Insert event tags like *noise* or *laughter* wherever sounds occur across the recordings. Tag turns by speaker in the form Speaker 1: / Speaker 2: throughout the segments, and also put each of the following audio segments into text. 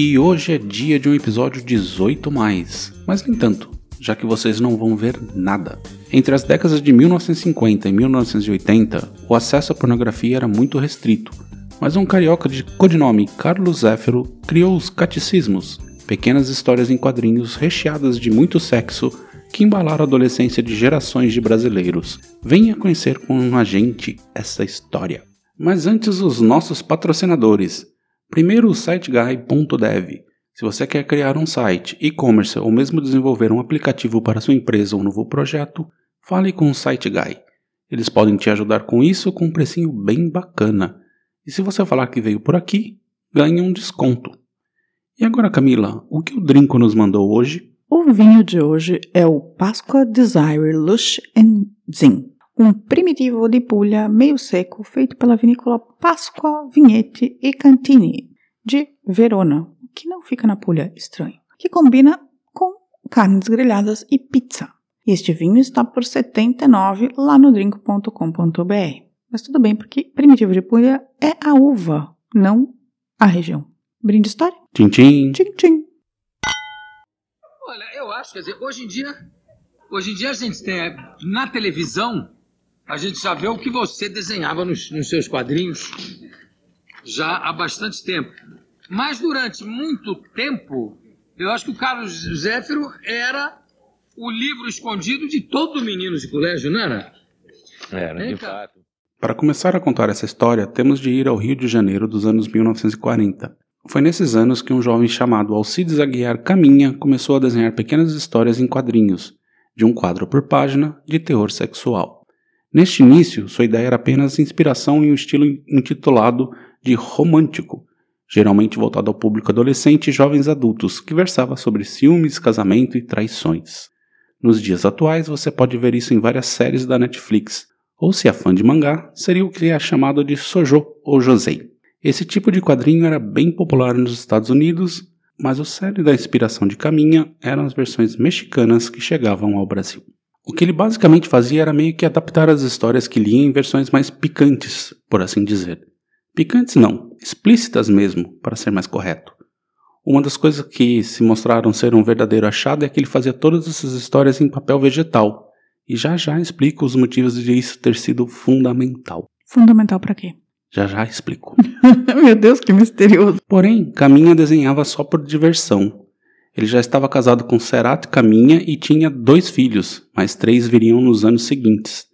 Speaker 1: E hoje é dia de um episódio 18 mais, mas nem tanto, já que vocês não vão ver nada. Entre as décadas de 1950 e 1980, o acesso à pornografia era muito restrito, mas um carioca de codinome Carlos Zéfiro criou os catecismos, pequenas histórias em quadrinhos recheadas de muito sexo que embalaram a adolescência de gerações de brasileiros. Venha conhecer com a gente essa história. Mas antes, os nossos patrocinadores. Primeiro, o siteguy.dev. Se você quer criar um site, e-commerce ou mesmo desenvolver um aplicativo para sua empresa ou novo projeto, fale com o SiteGuy. Eles podem te ajudar com isso com um precinho bem bacana. E se você falar que veio por aqui, ganhe um desconto. E agora, Camila, o que o Drinco nos mandou hoje?
Speaker 2: O vinho de hoje é o Pasqua Desire Lush Zin, um primitivo de pulha meio seco feito pela vinícola Pasqua Vigneti e Cantini, de Verona, que não fica na pulha estranho, que combina com carnes grelhadas e pizza. Este vinho está por 79 lá no drink.com.br. Mas tudo bem, porque primitivo de pulha é a uva, não a região. Brinde história?
Speaker 1: Tchim, tchim.
Speaker 2: Tchim, tchim.
Speaker 3: Olha, eu acho, quer dizer, hoje em dia, hoje em dia a gente tem na televisão, a gente já vê o que você desenhava nos, nos seus quadrinhos já há bastante tempo. Mas durante muito tempo, eu acho que o Carlos Zéfiro era o livro escondido de todo menino de colégio, não era?
Speaker 4: Era,
Speaker 3: Hein,
Speaker 4: de
Speaker 3: cara?
Speaker 4: fato.
Speaker 1: Para começar a contar essa história, temos de ir ao Rio de Janeiro dos anos 1940. Foi nesses anos que um jovem chamado Alcides Aguiar Caminha começou a desenhar pequenas histórias em quadrinhos, de um quadro por página, de teor sexual. Neste início, sua ideia era apenas inspiração em um estilo intitulado de romântico, geralmente voltado ao público adolescente e jovens adultos, que versava sobre ciúmes, casamento e traições. Nos dias atuais, você pode ver isso em várias séries da Netflix, ou se é fã de mangá, seria o que é chamado de sojo ou josei. Esse tipo de quadrinho era bem popular nos Estados Unidos, mas o sério da inspiração de Caminha eram as versões mexicanas que chegavam ao Brasil. O que ele basicamente fazia era meio que adaptar as histórias que lia em versões mais picantes, por assim dizer. Picantes não, explícitas mesmo, para ser mais correto. Uma das coisas que se mostraram ser um verdadeiro achado é que ele fazia todas essas histórias em papel vegetal, e já já explico os motivos de isso ter sido fundamental.
Speaker 2: Fundamental para quê?
Speaker 1: Já já explico. *laughs*
Speaker 2: Meu Deus, que misterioso.
Speaker 1: Porém, Caminha desenhava só por diversão. Ele já estava casado com Serato Caminha e tinha dois filhos, mas três viriam nos anos seguintes.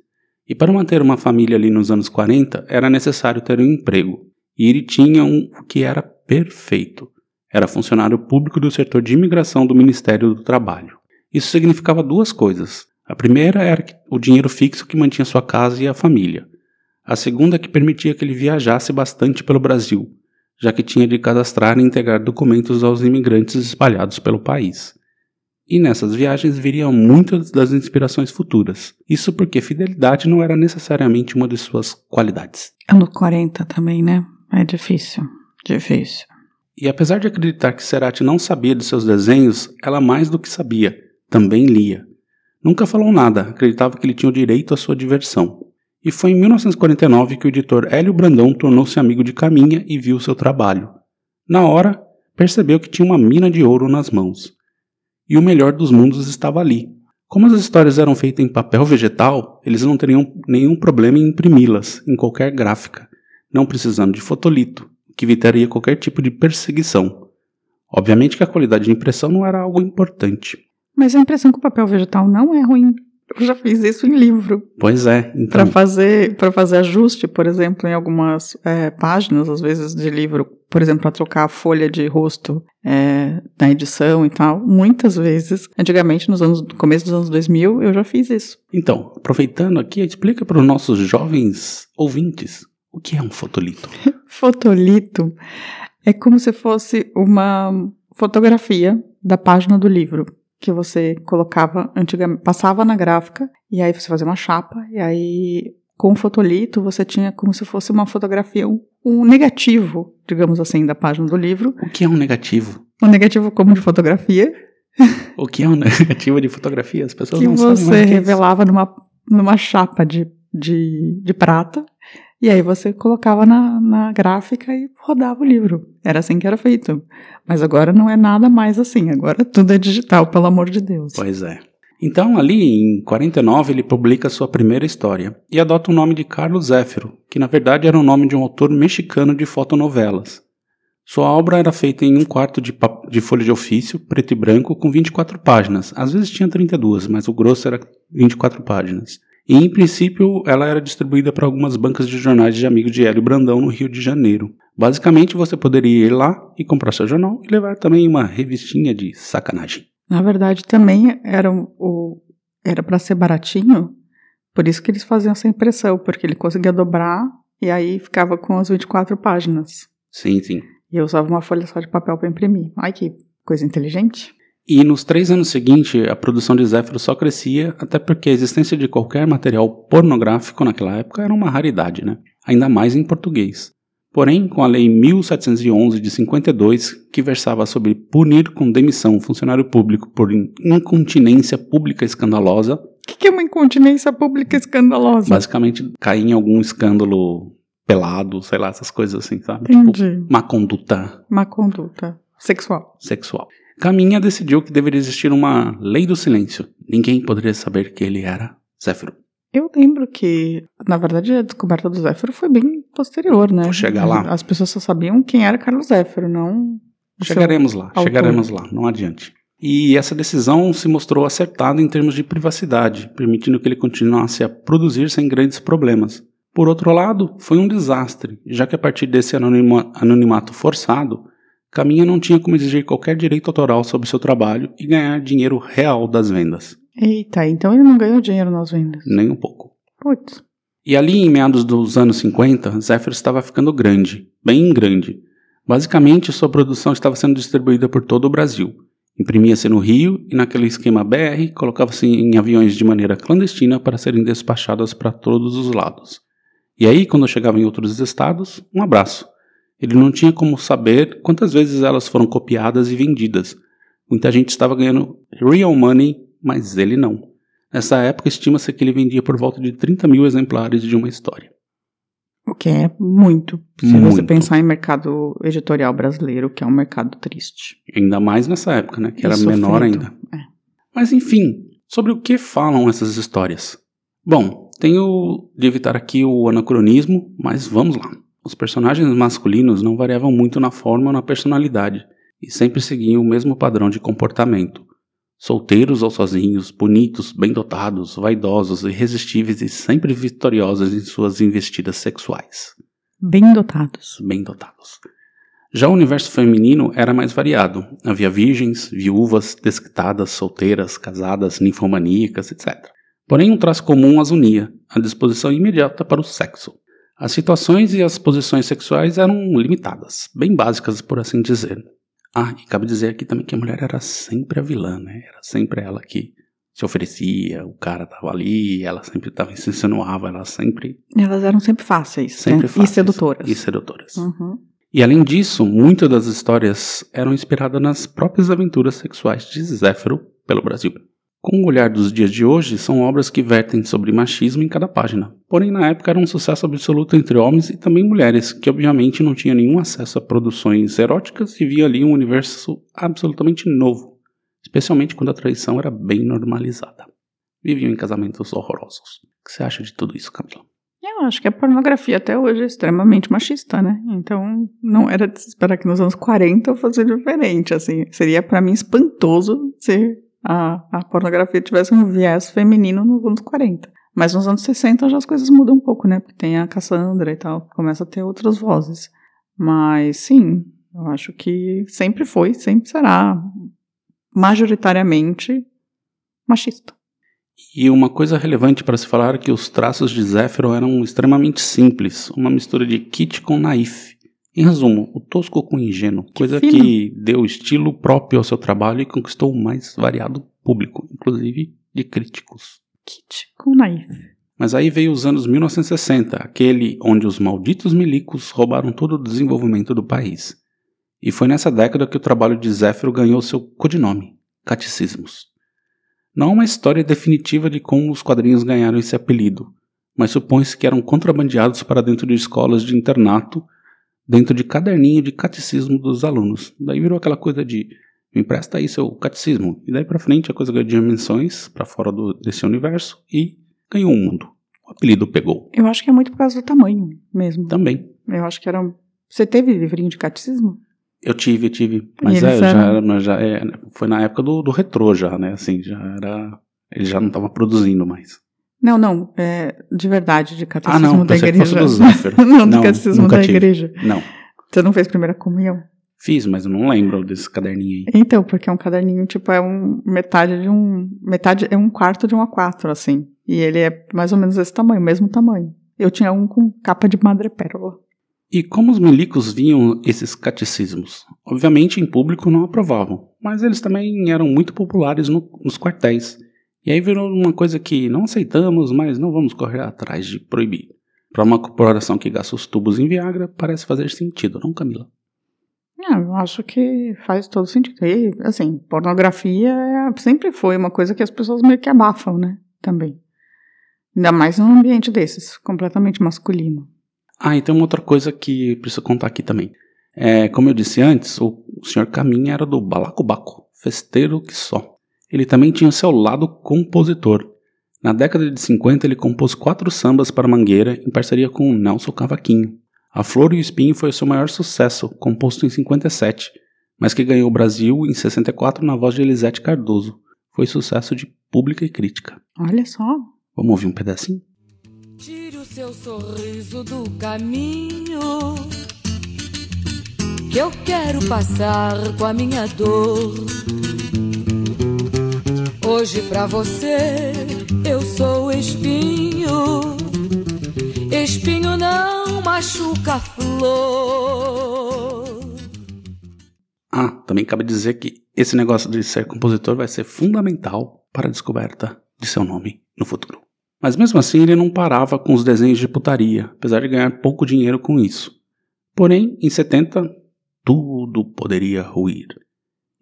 Speaker 1: E para manter uma família ali nos anos 40, era necessário ter um emprego. E ele tinha um que era perfeito. Era funcionário público do setor de imigração do Ministério do Trabalho. Isso significava duas coisas. A primeira era o dinheiro fixo que mantinha sua casa e a família. A segunda que permitia que ele viajasse bastante pelo Brasil, já que tinha de cadastrar e entregar documentos aos imigrantes espalhados pelo país. E nessas viagens viriam muitas das inspirações futuras. Isso porque fidelidade não era necessariamente uma de suas qualidades.
Speaker 2: Anos 40 também, né? É difícil. Difícil.
Speaker 1: E apesar de acreditar que Cerati não sabia de seus desenhos, ela mais do que sabia, também lia. Nunca falou nada, acreditava que ele tinha o direito à sua diversão. E foi em 1949 que o editor Hélio Brandão tornou-se amigo de Caminha e viu seu trabalho. Na hora, percebeu que tinha uma mina de ouro nas mãos. E o melhor dos mundos estava ali. Como as histórias eram feitas em papel vegetal, eles não teriam nenhum problema em imprimi-las em qualquer gráfica, não precisando de fotolito, que evitaria qualquer tipo de perseguição. Obviamente que a qualidade de impressão não era algo importante.
Speaker 2: Mas a impressão com papel vegetal não é ruim. Eu já fiz isso em livro.
Speaker 1: Pois é, então.
Speaker 2: Para fazer, para fazer ajuste, por exemplo, em algumas é, páginas, às vezes, de livro, por exemplo, para trocar a folha de rosto é, na edição e tal, muitas vezes, antigamente, nos anos, no começo dos anos 2000, eu já fiz isso.
Speaker 1: Então, aproveitando aqui, explica para os nossos jovens ouvintes o que é um fotolito. *laughs*
Speaker 2: Fotolito é como se fosse uma fotografia da página do livro que você colocava antigamente, passava na gráfica e aí você fazia uma chapa e aí com o fotolito você tinha como se fosse uma fotografia, um, um negativo, digamos assim, da página do livro.
Speaker 1: O que é um negativo?
Speaker 2: Um negativo como de fotografia. *laughs*
Speaker 1: O que é um negativo de fotografia? As pessoas
Speaker 2: que
Speaker 1: não sabem
Speaker 2: você
Speaker 1: mais que é isso.
Speaker 2: revelava numa, numa chapa de, de, de prata. E aí você colocava na, na gráfica e rodava o livro. Era assim que era feito. Mas agora não é nada mais assim. Agora tudo é digital, pelo amor de Deus.
Speaker 1: Pois é. Então, ali em 49, ele publica sua primeira história e adota o nome de Carlos Zéfiro, que na verdade era o nome de um autor mexicano de fotonovelas. Sua obra era feita em um quarto de, de folha de ofício, preto e branco, com 24 páginas. Às vezes tinha 32, mas o grosso era 24 páginas. E, em princípio, ela era distribuída para algumas bancas de jornais de amigos de Hélio Brandão, no Rio de Janeiro. Basicamente, você poderia ir lá e comprar seu jornal e levar também uma revistinha de sacanagem.
Speaker 2: Na verdade, também era o era para ser baratinho, por isso que eles faziam essa impressão, porque ele conseguia dobrar e aí ficava com as 24 páginas.
Speaker 1: Sim, sim.
Speaker 2: E eu usava uma folha só de papel para imprimir. Ai, que coisa inteligente.
Speaker 1: E nos três anos seguintes, a produção de Zéfiro só crescia, até porque a existência de qualquer material pornográfico naquela época era uma raridade, né? Ainda mais em português. Porém, com a Lei 1711 de 52, que versava sobre punir com demissão um funcionário público por in- incontinência pública escandalosa,
Speaker 2: O que, que é uma incontinência pública escandalosa?
Speaker 1: basicamente cair em algum escândalo pelado, sei lá, essas coisas assim, sabe? Tipo,
Speaker 2: Entendi.
Speaker 1: má conduta
Speaker 2: Má conduta sexual.
Speaker 1: sexual. Caminha decidiu que deveria existir uma lei do silêncio. Ninguém poderia saber que ele era Zéfiro.
Speaker 2: Eu lembro que, na verdade, a descoberta do Zéfiro foi bem posterior, né?
Speaker 1: Vou chegar lá.
Speaker 2: As pessoas só sabiam quem era Carlos Zéfiro, não.
Speaker 1: Chegaremos lá,
Speaker 2: autor.
Speaker 1: chegaremos lá, não adiante. E essa decisão se mostrou acertada em termos de privacidade, permitindo que ele continuasse a produzir sem grandes problemas. Por outro lado, foi um desastre, já que a partir desse anonima- anonimato forçado, Caminha não tinha como exigir qualquer direito autoral sobre seu trabalho e ganhar dinheiro real das vendas,
Speaker 2: Eita, então ele não ganhou dinheiro nas vendas.
Speaker 1: nem um pouco.
Speaker 2: Putz.
Speaker 1: E ali, em meados dos anos 50, Zephyr estava ficando grande, bem grande. Basicamente, sua produção estava sendo distribuída por todo o Brasil. Imprimia-se no Rio e, naquele esquema BR, colocava-se em aviões de maneira clandestina para serem despachadas para todos os lados. E aí, quando chegava em outros estados, um abraço. Ele não tinha como saber quantas vezes elas foram copiadas e vendidas. Muita gente estava ganhando real money, mas ele não. Nessa época, estima-se que ele vendia por volta de 30 mil exemplares de uma história.
Speaker 2: O que é muito. Se você
Speaker 1: Muito.
Speaker 2: pensar em mercado editorial brasileiro, que é um mercado triste.
Speaker 1: Ainda mais nessa época, né? Que
Speaker 2: E
Speaker 1: era
Speaker 2: sofrido.
Speaker 1: menor ainda.
Speaker 2: É.
Speaker 1: Mas enfim, sobre o que falam essas histórias? Bom, tenho de evitar aqui o anacronismo, mas vamos lá. Os personagens masculinos não variavam muito na forma ou na personalidade, e sempre seguiam o mesmo padrão de comportamento. Solteiros ou sozinhos, bonitos, bem dotados, vaidosos, irresistíveis e sempre vitoriosos em suas investidas sexuais
Speaker 2: Bem dotados.
Speaker 1: bem dotados. Já o universo feminino era mais variado. Havia virgens, viúvas, desquitadas, solteiras, casadas, ninfomaníacas, etc. Porém, um traço comum as unia: a disposição imediata para o sexo. As situações e as posições sexuais eram limitadas, bem básicas, por assim dizer. Ah, e cabe dizer aqui também que a mulher era sempre a vilã, né? Era sempre ela que se oferecia, o cara tava ali, ela sempre tava se insinuava, ela sempre,
Speaker 2: Elas eram sempre fáceis.
Speaker 1: sempre
Speaker 2: né?
Speaker 1: fáceis.
Speaker 2: E sedutoras.
Speaker 1: E sedutoras.
Speaker 2: Uhum.
Speaker 1: E além disso, muitas das histórias eram inspiradas nas próprias aventuras sexuais de Zéfiro pelo Brasil. Com o olhar dos dias de hoje, são obras que vertem sobre machismo em cada página. Porém, na época era um sucesso absoluto entre homens e também mulheres, que obviamente não tinham nenhum acesso a produções eróticas e via ali um universo absolutamente novo, especialmente quando a traição era bem normalizada. Viviam em casamentos horrorosos. O que você acha de tudo isso, Camila?
Speaker 2: Eu acho que a pornografia até hoje é extremamente machista, né? Então, não era de se esperar que nos anos 40 fosse diferente, assim. Seria pra mim espantoso se a, a pornografia tivesse um viés feminino nos anos 40. Mas nos anos 60 já as coisas mudam um pouco, né? Porque tem a Cassandra e tal, começa a ter outras vozes. Mas sim, eu acho que sempre foi, sempre será majoritariamente machista.
Speaker 1: E uma coisa relevante para se falar é que os traços de Zéfiro eram extremamente simples, uma mistura de kit com naif. Em resumo, o tosco com o ingênuo, coisa
Speaker 2: fino.
Speaker 1: que deu estilo próprio ao seu trabalho e conquistou o mais variado público, inclusive de críticos.
Speaker 2: Kit com naif.
Speaker 1: Mas aí veio os anos 1960, aquele onde os malditos milicos roubaram todo o desenvolvimento do país. E foi nessa década que o trabalho de Zéfiro ganhou seu codinome, Catecismos. Não há uma história definitiva de como os quadrinhos ganharam esse apelido, mas supõe-se que eram contrabandeados para dentro de escolas de internato, dentro de caderninho de catecismo dos alunos. Daí virou aquela coisa de me empresta aí seu catecismo. E daí pra frente a coisa ganhou dimensões para fora do, desse universo e ganhou o mundo. O apelido pegou.
Speaker 2: Eu acho que é muito por causa do tamanho mesmo.
Speaker 1: Também.
Speaker 2: Eu acho que era. Você teve livrinho de catecismo?
Speaker 1: Eu tive, eu tive. Mas é, já, era, mas já é, foi na época do, do retrô já, né? Assim, já era. Ele já não tava produzindo mais.
Speaker 2: Não, não. É de verdade, de
Speaker 1: Ah,
Speaker 2: catecismo
Speaker 1: não,
Speaker 2: da igreja.
Speaker 1: do Zéfiro. *laughs*
Speaker 2: não, do
Speaker 1: Não,
Speaker 2: catecismo
Speaker 1: nunca
Speaker 2: da
Speaker 1: tive.
Speaker 2: igreja.
Speaker 1: Não.
Speaker 2: Você não fez primeira comunhão?
Speaker 1: Fiz, mas eu não lembro desse caderninho aí.
Speaker 2: Então, porque é um caderninho, tipo, é um metade de um. Metade é um quarto de um A4, assim. E ele é mais ou menos esse tamanho, mesmo tamanho. Eu tinha um com capa de madrepérola.
Speaker 1: E como os milicos viam esses catecismos? Obviamente em público não aprovavam, mas eles também eram muito populares no- nos quartéis. E aí virou uma coisa que não aceitamos, mas não vamos correr atrás de proibir. Para uma corporação que gasta os tubos em Viagra, parece fazer sentido, não, Camila?
Speaker 2: Ah, eu acho que faz todo sentido. E, assim, pornografia é- sempre foi uma coisa que as pessoas meio que abafam, né? Também. Ainda mais num ambiente desses, completamente masculino.
Speaker 1: Ah, e tem uma outra coisa que preciso contar aqui também. É, como eu disse antes, o, o Sr. Caminha era do Balacobaco, festeiro que só. Ele também tinha seu lado compositor. Na década de 50 ele compôs quatro sambas para Mangueira em parceria com o Nelson Cavaquinho. A Flor e o Espinho foi o seu maior sucesso, composto em 57, mas que ganhou o Brasil em 64 na voz de Elisete Cardoso. Foi sucesso de pública e crítica.
Speaker 2: Olha só.
Speaker 1: Vamos ouvir um pedacinho?
Speaker 5: Tire o seu sorriso do caminho. Que eu quero passar com a minha dor. Hoje pra você eu sou espinho. Espinho não machuca flor.
Speaker 1: Ah, também cabe dizer que esse negócio de ser compositor vai ser fundamental para a descoberta de seu nome no futuro. Mas mesmo assim, ele não parava com os desenhos de putaria, apesar de ganhar pouco dinheiro com isso. Porém, em 70, tudo poderia ruir.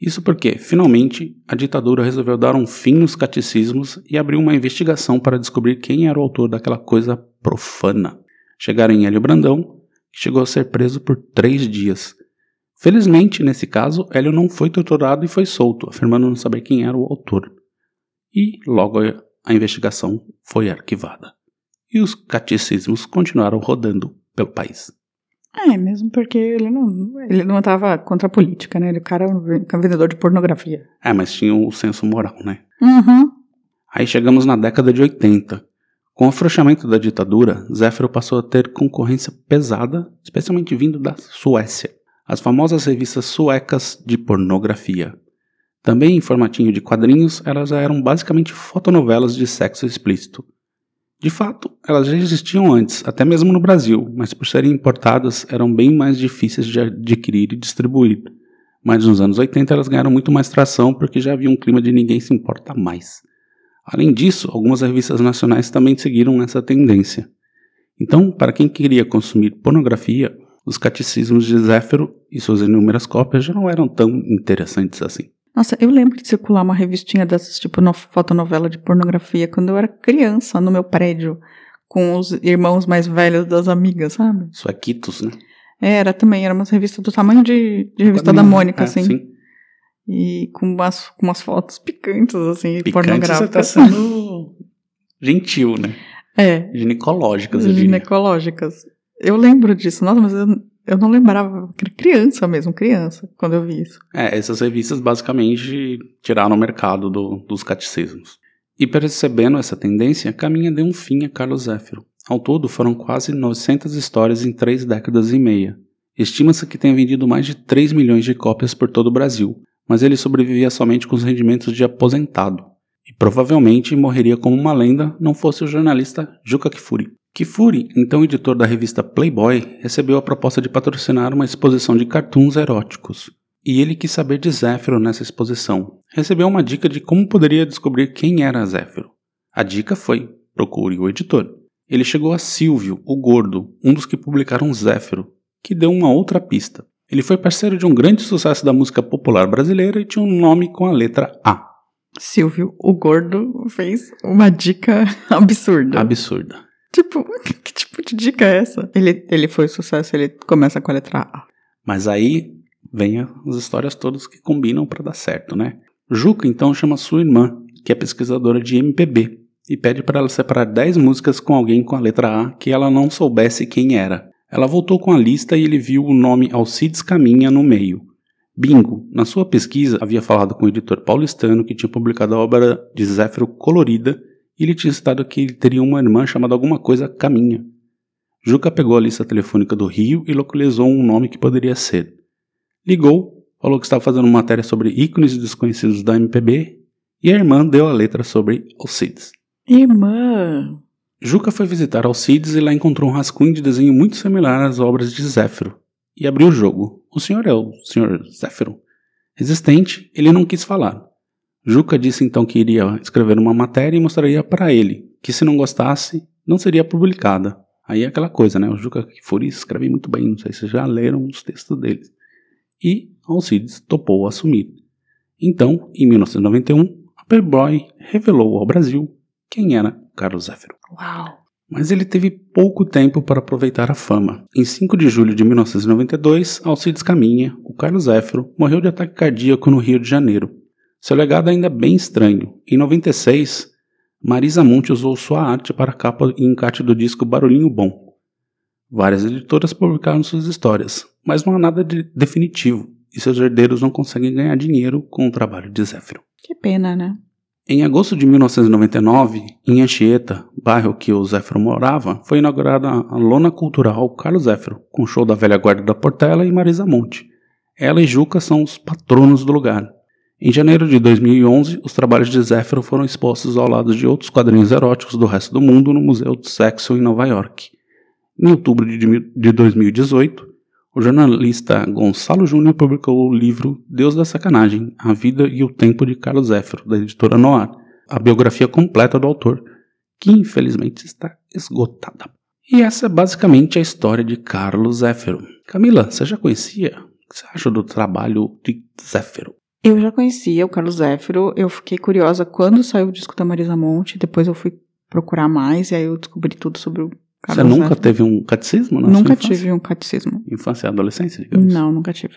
Speaker 1: Isso porque, finalmente, a ditadura resolveu dar um fim nos catecismos e abriu uma investigação para descobrir quem era o autor daquela coisa profana. Chegaram em Hélio Brandão, que chegou a ser preso por três dias. Felizmente, nesse caso, Hélio não foi torturado e foi solto, afirmando não saber quem era o autor. E logo a investigação foi arquivada. E os catecismos continuaram rodando pelo país.
Speaker 2: É, mesmo porque ele não, ele não tava contra a política, né? Ele o cara é um vendedor de pornografia.
Speaker 1: É, mas tinha o senso moral, né?
Speaker 2: Uhum.
Speaker 1: Aí chegamos na década de 80. Com o afrouxamento da ditadura, Zéfiro passou a ter concorrência pesada, especialmente vindo da Suécia. As famosas revistas suecas de pornografia. Também em formatinho de quadrinhos, elas eram basicamente fotonovelas de sexo explícito. De fato, elas já existiam antes, até mesmo no Brasil, mas por serem importadas eram bem mais difíceis de adquirir e distribuir. Mas nos anos 80 elas ganharam muito mais tração porque já havia um clima de ninguém se importa mais. Além disso, algumas revistas nacionais também seguiram essa tendência. Então, para quem queria consumir pornografia, os catecismos de Zéfiro e suas inúmeras cópias já não eram tão interessantes assim.
Speaker 2: Nossa, eu lembro de circular uma revistinha dessas, tipo, no, fotonovela de pornografia, quando eu era criança, no meu prédio, com os irmãos mais velhos das amigas, sabe?
Speaker 1: Suequitos, né?
Speaker 2: Era também, era umas revistas do tamanho de, de revista da Mônica,
Speaker 1: É,
Speaker 2: assim.
Speaker 1: sim.
Speaker 2: E com umas, com umas fotos picantes, assim,
Speaker 1: Picante, você
Speaker 2: pornográficas.
Speaker 1: tá sendo *laughs* gentil, né?
Speaker 2: É,
Speaker 1: Ginecológicas, eu diria.
Speaker 2: ginecológicas. Eu lembro disso, nossa, mas eu, eu não lembrava, criança mesmo, criança, quando eu vi isso.
Speaker 1: É, essas revistas basicamente tiraram o mercado do- dos catecismos. E percebendo essa tendência, Caminha deu um fim a Carlos Zéfiro. Ao todo, foram quase 900 histórias em três décadas e meia. Estima-se que tenha vendido mais de 3 milhões de cópias por todo o Brasil, mas ele sobrevivia somente com os rendimentos de aposentado. E provavelmente morreria como uma lenda não fosse o jornalista Juca Kfouri. Kifuri, então editor da revista Playboy, recebeu a proposta de patrocinar uma exposição de cartoons eróticos. E ele quis saber de Zéfiro nessa exposição. Recebeu uma dica de como poderia descobrir quem era Zéfiro. A dica foi: procure o editor. Ele chegou a Silvio, o gordo, um dos que publicaram Zéfiro, que deu uma outra pista. Ele foi parceiro de um grande sucesso da música popular brasileira e tinha um nome com a letra A.
Speaker 2: Silvio, o gordo, fez uma dica *laughs* absurda.
Speaker 1: Absurda.
Speaker 2: Tipo, *laughs* que tipo de dica é essa? Ele, ele foi sucesso, ele começa com a letra A.
Speaker 1: Mas aí vem as histórias todas que combinam para dar certo, né? Juca então chama sua irmã, que é pesquisadora de MPB, e pede para ela separar 10 músicas com alguém com a letra A que ela não soubesse quem era. Ela voltou com a lista e ele viu o nome Alcides Caminha no meio. Bingo! Na sua pesquisa, havia falado com o editor paulistano que tinha publicado a obra de Zéfiro colorida e ele tinha citado que ele teria uma irmã chamada alguma coisa Caminha. Juca pegou a lista telefônica do Rio e localizou um nome que poderia ser. Ligou, falou que estava fazendo uma matéria sobre ícones desconhecidos da MPB e a irmã deu a letra sobre Alcides.
Speaker 2: Irmã!
Speaker 1: Juca foi visitar Alcides e lá encontrou um rascunho de desenho muito similar às obras de Zéfiro e abriu o jogo. O senhor é o senhor Zéfiro? Resistente, ele não quis falar. Juca disse então que iria escrever uma matéria e mostraria para ele, que se não gostasse, não seria publicada. Aí é aquela coisa, né? O Juca Kifuri escreve muito bem, não sei se já leram os textos dele. E Alcides topou assumir. Então, em 1991, a Playboy revelou ao Brasil quem era Carlos Zéfiro.
Speaker 2: Uau!
Speaker 1: Mas ele teve pouco tempo para aproveitar a fama. Em 5 de julho de 1992, Alcides Caminha, o Carlos Zéfiro, morreu de ataque cardíaco no Rio de Janeiro. Seu legado ainda é bem estranho. Em 96, Marisa Monte usou sua arte para a capa e encarte do disco Barulhinho Bom. Várias editoras publicaram suas histórias, mas não há nada de definitivo, e seus herdeiros não conseguem ganhar dinheiro com o trabalho de Zéfiro.
Speaker 2: Que pena, né?
Speaker 1: Em agosto de 1999, em Anchieta, bairro que o Zéfiro morava, foi inaugurada a Lona Cultural Carlos Zéfiro, com show da velha guarda da Portela e Marisa Monte. Ela e Juca são os patronos do lugar. Em janeiro de 2011, os trabalhos de Zéfiro foram expostos ao lado de outros quadrinhos eróticos do resto do mundo no Museu do Sexo em Nova York. Em outubro de 2018, o jornalista Gonçalo Júnior publicou o livro Deus da Sacanagem, A Vida e o Tempo de Carlos Zéfiro, da editora Noir, a biografia completa do autor, que infelizmente está esgotada. E essa é basicamente a história de Carlos Zéfiro. Camila, você já conhecia? O que você acha do trabalho de Zéfiro?
Speaker 2: Eu já conhecia o Carlos Zéfiro, eu fiquei curiosa quando saiu o disco da Marisa Monte, depois eu fui procurar mais e aí eu descobri tudo sobre o Carlos
Speaker 1: Você nunca
Speaker 2: Zéfiro.
Speaker 1: teve um catecismo na
Speaker 2: Nunca tive um catecismo.
Speaker 1: Infância e adolescência, digamos?
Speaker 2: Não, nunca tive.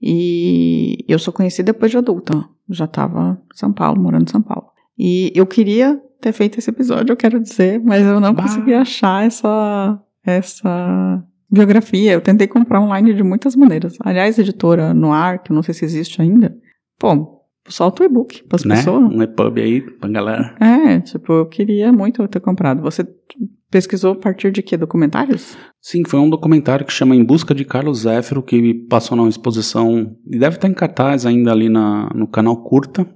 Speaker 2: E eu só conheci depois de adulta. Já estava em São Paulo, morando em São Paulo. E eu queria ter feito esse episódio, eu quero dizer, mas eu não
Speaker 1: Bah.
Speaker 2: consegui achar essa, essa biografia. Eu tentei comprar online de muitas maneiras. Aliás, editora Noir, que eu não sei se existe ainda. Pô, solta o e-book para as
Speaker 1: Né?
Speaker 2: pessoas.
Speaker 1: Um EPUB aí pra galera.
Speaker 2: É, tipo, eu queria muito ter comprado. Você pesquisou a partir de que? Documentários?
Speaker 1: Sim, foi um documentário que chama Em Busca de Carlos Zéfiro, que passou numa exposição, e deve estar em cartaz ainda ali na, no canal Curta,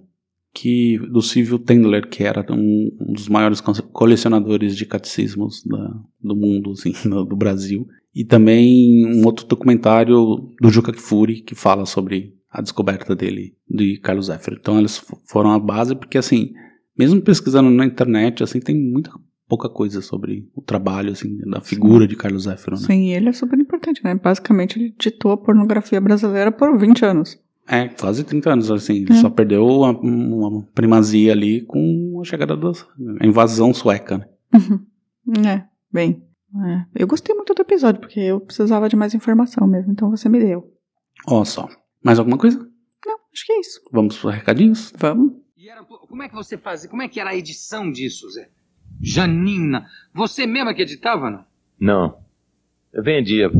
Speaker 1: que do Silvio Tendler, que era um, um dos maiores co- colecionadores de catecismos da- do mundo, assim, *laughs* do, do Brasil. E também um outro documentário do Juca Kfouri, que fala sobre a descoberta dele, de Carlos Zéfiro. Então eles foram a base, porque assim, mesmo pesquisando na internet, assim, tem muita pouca coisa sobre o trabalho, assim, da figura de Carlos Zéfiro, né?
Speaker 2: Sim, ele é super importante, né? Basicamente, ele ditou a pornografia brasileira por 20 anos.
Speaker 1: É, quase 30 anos, assim. Ele
Speaker 2: É.
Speaker 1: só perdeu uma, uma primazia ali com a chegada da invasão sueca, né?
Speaker 2: É, bem. é. Eu gostei muito do episódio, porque eu precisava de mais informação mesmo, então você me deu.
Speaker 1: Ó só. Mais alguma coisa?
Speaker 2: Não, acho que é isso.
Speaker 1: Vamos para recadinhos?
Speaker 2: Vamos.
Speaker 3: E era- como é que você fazia? Como é que era a edição disso, Zé? Janina, você mesma que editava, não?
Speaker 6: Não. Eu vendia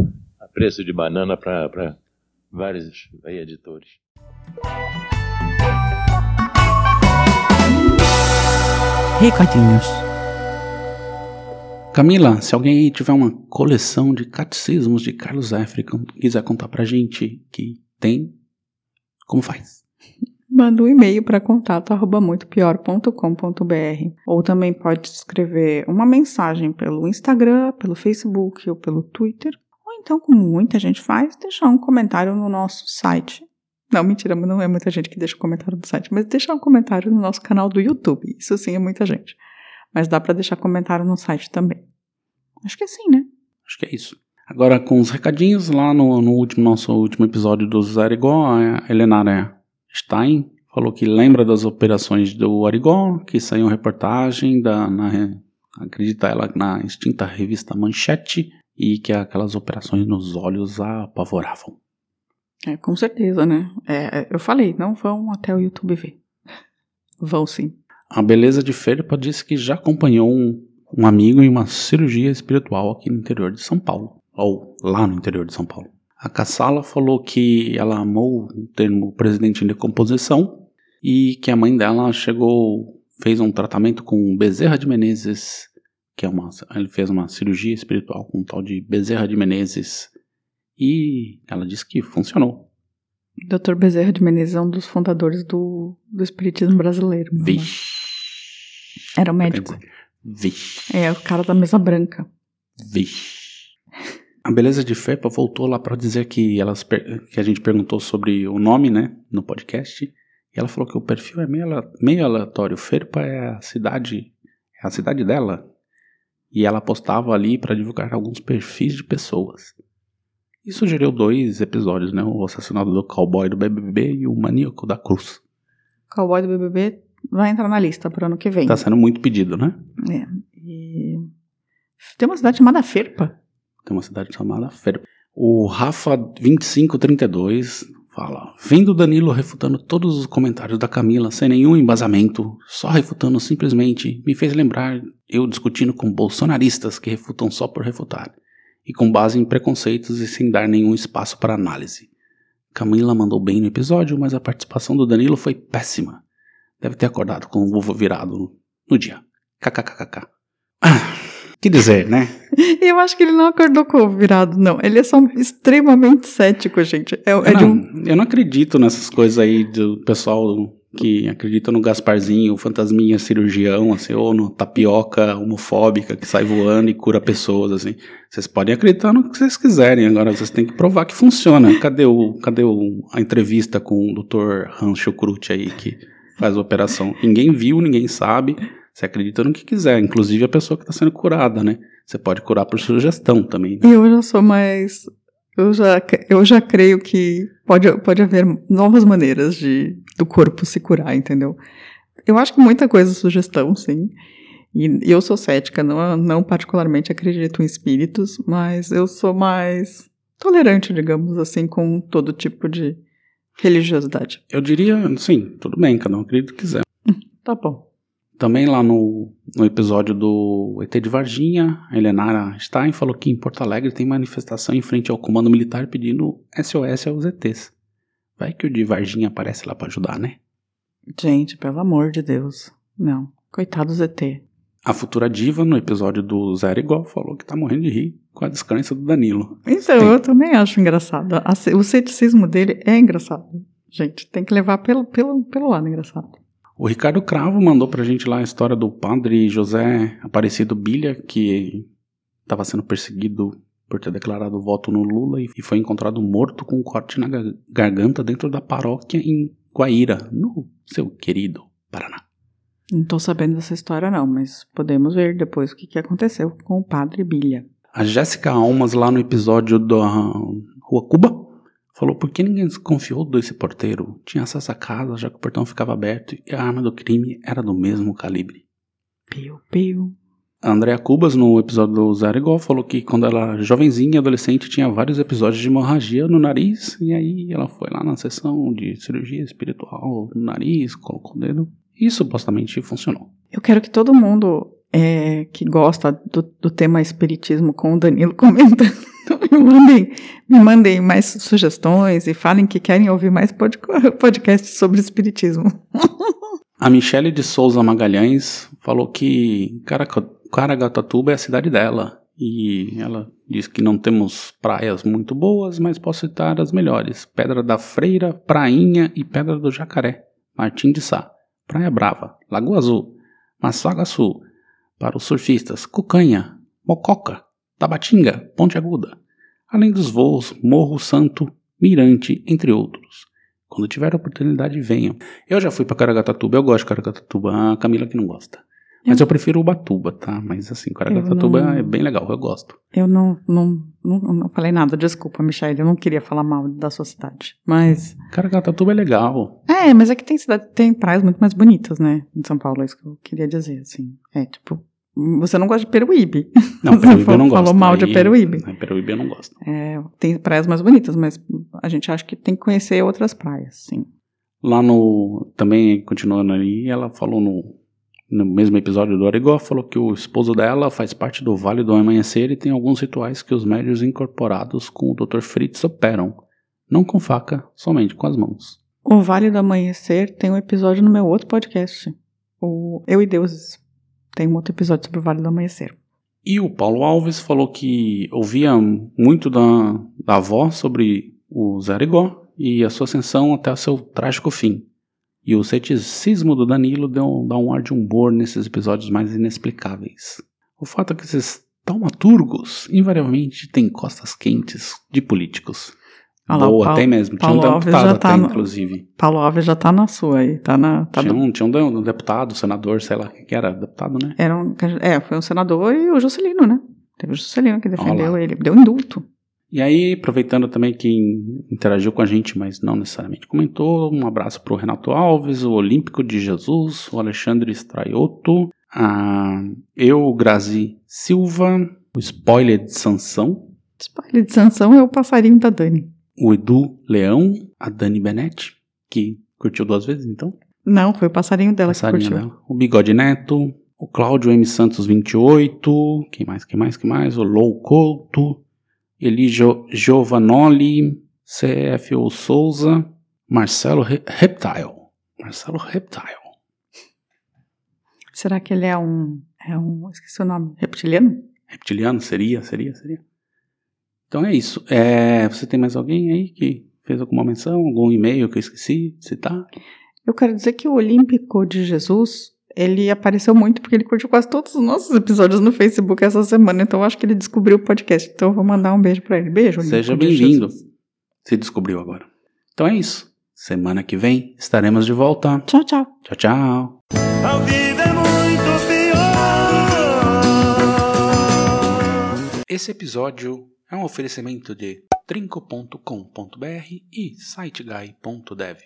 Speaker 6: a preço de banana para vários aí, editores.
Speaker 7: Recadinhos.
Speaker 1: Camila, se alguém aí tiver uma coleção de catecismos de Carlos e quiser contar pra gente que tem, como faz?
Speaker 2: manda um e-mail para contato@muitopior.com.br ou também pode escrever uma mensagem pelo Instagram, pelo Facebook ou pelo Twitter, ou então, como muita gente faz, deixar um comentário no nosso site. Não, mentira, não é muita gente que deixa um comentário no site, mas deixar um comentário no nosso canal do YouTube. Isso sim é muita gente. Mas dá para deixar comentário no site também. Acho que é sim, né?
Speaker 1: Acho que é isso. Agora, com os recadinhos, lá no, no último, nosso último episódio do Zarigó, a Helenara Stein falou que lembra das operações do Arigó, que saiu reportagem da, na, acredita ela, na extinta revista Manchete, e que aquelas operações nos olhos a apavoravam.
Speaker 2: É, com certeza, né? É, eu falei, não vão até o YouTube ver. *laughs* Vão sim.
Speaker 1: A Beleza de Ferpa disse que já acompanhou um, um amigo em uma cirurgia espiritual aqui no interior de São Paulo. Ou lá no interior de São Paulo. A Cassala falou que ela amou o termo presidente em decomposição e que a mãe dela chegou, fez um tratamento com Bezerra de Menezes, que é uma, ele fez uma cirurgia espiritual com um tal de Bezerra de Menezes e ela disse que funcionou.
Speaker 2: Dr. Bezerra de Menezes é um dos fundadores do, do espiritismo brasileiro.
Speaker 1: Vixe.
Speaker 2: Era o médico.
Speaker 1: Vixe.
Speaker 2: É, o cara da mesa branca.
Speaker 1: Vixe. A Beleza de Fepa voltou lá para dizer que, elas, que a gente perguntou sobre o nome, né, no podcast. E ela falou que o perfil é meio, meio aleatório. Ferpa é a cidade, é a cidade dela. E ela postava ali para divulgar alguns perfis de pessoas. E sugeriu dois episódios, né? O assassinato do cowboy do BBB e o maníaco da cruz.
Speaker 2: Cowboy do BBB vai entrar na lista para ano que vem.
Speaker 1: Tá sendo muito pedido, né?
Speaker 2: É. E... Tem uma cidade chamada Ferpa.
Speaker 1: Tem uma cidade chamada Ferpa. O Rafa2532 fala: Vendo Danilo refutando todos os comentários da Camila sem nenhum embasamento, só refutando simplesmente, me fez lembrar eu discutindo com bolsonaristas que refutam só por refutar e com base em preconceitos e sem dar nenhum espaço para análise. Camila mandou bem no episódio, mas a participação do Danilo foi péssima. Deve ter acordado com o ovo virado no dia. KKKKK. Ah, que dizer, né? *laughs*
Speaker 2: Eu acho que ele não acordou com o virado, não. Ele é só extremamente cético, gente. É, é
Speaker 1: não,
Speaker 2: um...
Speaker 1: Eu não acredito nessas coisas aí do pessoal que acredita no Gasparzinho, fantasminha cirurgião, assim, ou no tapioca homofóbica que sai voando e cura pessoas, assim. Vocês podem acreditar no que vocês quiserem, agora vocês têm que provar que funciona. Cadê, o, cadê o, a entrevista com o Dr. Hans Schukrut aí, que faz a operação? Ninguém viu, ninguém sabe. Você acredita no que quiser, inclusive a pessoa que está sendo curada, né? Você pode curar por sugestão também.
Speaker 2: Né? Eu já sou mais eu já, eu já creio que pode, pode haver novas maneiras de do corpo se curar, entendeu? Eu acho que muita coisa é sugestão, sim. E eu sou cética, não, não particularmente acredito em espíritos, mas eu sou mais tolerante, digamos assim, com todo tipo de religiosidade.
Speaker 1: Eu diria, sim, tudo bem, cada um acredita o que quiser.
Speaker 2: Tá bom.
Speaker 1: Também lá no, no episódio do ET de Varginha, a Helenara Stein falou que em Porto Alegre tem manifestação em frente ao comando militar pedindo SOS aos ETs. Vai que o de Varginha aparece lá para ajudar, né?
Speaker 2: Gente, pelo amor de Deus. Não. Coitado do ET.
Speaker 1: A futura diva, no episódio do Zero Igual, falou que tá morrendo de rir com a descrença do Danilo.
Speaker 2: Então, tem. eu também acho engraçado. O ceticismo dele é engraçado. Gente, tem que levar pelo, pelo, pelo lado engraçado.
Speaker 1: O Ricardo Cravo mandou pra gente lá a história do padre José Aparecido Bilha, que estava sendo perseguido por ter declarado voto no Lula e foi encontrado morto com um corte na garganta dentro da paróquia em Guaíra, no seu querido Paraná.
Speaker 2: Não tô sabendo dessa história não, mas podemos ver depois o que, que aconteceu com o padre Bilha.
Speaker 1: A Jéssica Almas lá no episódio da Rua Cuba Falou por que ninguém desconfiou desse porteiro? Tinha acesso à casa, já que o portão ficava aberto e a arma do crime era do mesmo calibre.
Speaker 2: Piu, piu.
Speaker 1: A Andrea Cubas, no episódio do Zero Igual, falou que quando ela era jovenzinha e adolescente tinha vários episódios de hemorragia no nariz, e aí ela foi lá na sessão de cirurgia espiritual no nariz, colocou o dedo, e supostamente funcionou.
Speaker 2: Eu quero que todo mundo é, que gosta do, do tema espiritismo com o Danilo comenta me *laughs* *laughs* mandem, me mandem mais sugestões e falem que querem ouvir mais pod podcasts sobre espiritismo. *laughs*
Speaker 1: A Michele de Souza Magalhães falou que Caraguatatuba é a cidade dela. E ela diz que não temos praias muito boas, mas posso citar as melhores: Pedra da Freira, Prainha e Pedra do Jacaré. Martim de Sá, Praia Brava, Lagoa Azul, Massaguaçu, para os surfistas, Cucanha, Mococa, Tabatinga, Ponte Aguda, além dos voos Morro Santo, Mirante, entre outros. Quando tiver oportunidade, venham. Eu já fui para Caraguatatuba, eu gosto de Caraguatatuba, a Camila que não gosta. Mas eu prefiro Ubatuba, tá? Mas assim, Caraguatatuba
Speaker 2: não-
Speaker 1: é bem legal, eu gosto.
Speaker 2: Eu não, não, não, não falei nada, desculpa, Michelle, eu não queria falar mal da sua cidade. Mas.
Speaker 1: Caraguatatuba é legal.
Speaker 2: É, mas é que tem cidade, tem praias muito mais bonitas, né? Em São Paulo, é isso que eu queria dizer, assim. É, tipo, você não gosta de Peruíbe.
Speaker 1: Não, *laughs* Peruíbe eu não
Speaker 2: falou
Speaker 1: gosto.
Speaker 2: mal de Peruíbe.
Speaker 1: É, Peruíbe eu não gosto.
Speaker 2: É, tem praias mais bonitas, mas a gente acha que tem que conhecer outras praias, sim.
Speaker 1: Lá no. Também, continuando ali, ela falou no, no mesmo episódio do Arigó, falou que o esposo dela faz parte do Vale do Amanhecer e tem alguns rituais que os médios incorporados com o Dr. Fritz operam. Não com faca, somente com as mãos.
Speaker 2: O Vale do Amanhecer tem um episódio no meu outro podcast. O Eu e Deuses. Tem um outro episódio sobre o Vale do Amanhecer.
Speaker 1: E o Paulo Alves falou que ouvia muito da, da avó sobre o Zé Arigó e a sua ascensão até o seu trágico fim. E o ceticismo do Danilo deu, dá um ar de humor nesses episódios mais inexplicáveis. O fato é que esses taumaturgos invariavelmente têm costas quentes de políticos.
Speaker 2: Ah lá, o
Speaker 1: Boa,
Speaker 2: Paulo-
Speaker 1: tem mesmo. Tinha um
Speaker 2: Paulo Alves
Speaker 1: deputado
Speaker 2: já tá
Speaker 1: até,
Speaker 2: no-
Speaker 1: inclusive.
Speaker 2: Paulo Alves já tá na sua aí, tá na. Tá
Speaker 1: Tinha um, tinha um de- deputado, senador, sei lá o que era, deputado, né?
Speaker 2: Era um, é, foi um senador e o Juscelino, né? Teve o Juscelino que defendeu ele. Deu indulto.
Speaker 1: E aí, aproveitando também quem interagiu com a gente, mas não necessariamente comentou, um abraço pro Renato Alves, o Olímpico de Jesus, o Alexandre Straioto, a eu, Grazi Silva, o Spoiler de Sansão,
Speaker 2: Spoiler de Sansão é o passarinho da Dani.
Speaker 1: O Edu Leão, a Dani Benetti, que curtiu duas vezes então,
Speaker 2: Não, foi o passarinho dela
Speaker 1: passarinho
Speaker 2: que curtiu.
Speaker 1: dela, o Bigode Neto, o Cláudio M. Santos 28, quem mais, quem mais, quem mais, o Lou Couto, Eli Jo- Giovanoli, CFO Souza, Marcelo Re- Reptile. Marcelo Reptile.
Speaker 2: Será que ele é um. É um. Esqueci o nome. Reptiliano?
Speaker 1: Reptiliano? Seria, seria, seria. Então é isso. É, você tem mais alguém aí que fez alguma menção? Algum e-mail que eu esqueci de citar?
Speaker 2: Eu quero dizer que o Olímpico de Jesus, ele apareceu muito porque ele curtiu quase todos os nossos episódios no Facebook essa semana. Então eu acho que ele descobriu o podcast. Então eu vou mandar um beijo pra ele. Beijo, Olímpico
Speaker 1: Seja bem-vindo. Se descobriu agora. Então é isso. Semana que vem estaremos de volta.
Speaker 2: Tchau, tchau.
Speaker 1: Tchau, tchau.
Speaker 8: A vida é muito pior.
Speaker 1: Esse episódio é um oferecimento de trinco.com.br e siteguy.dev.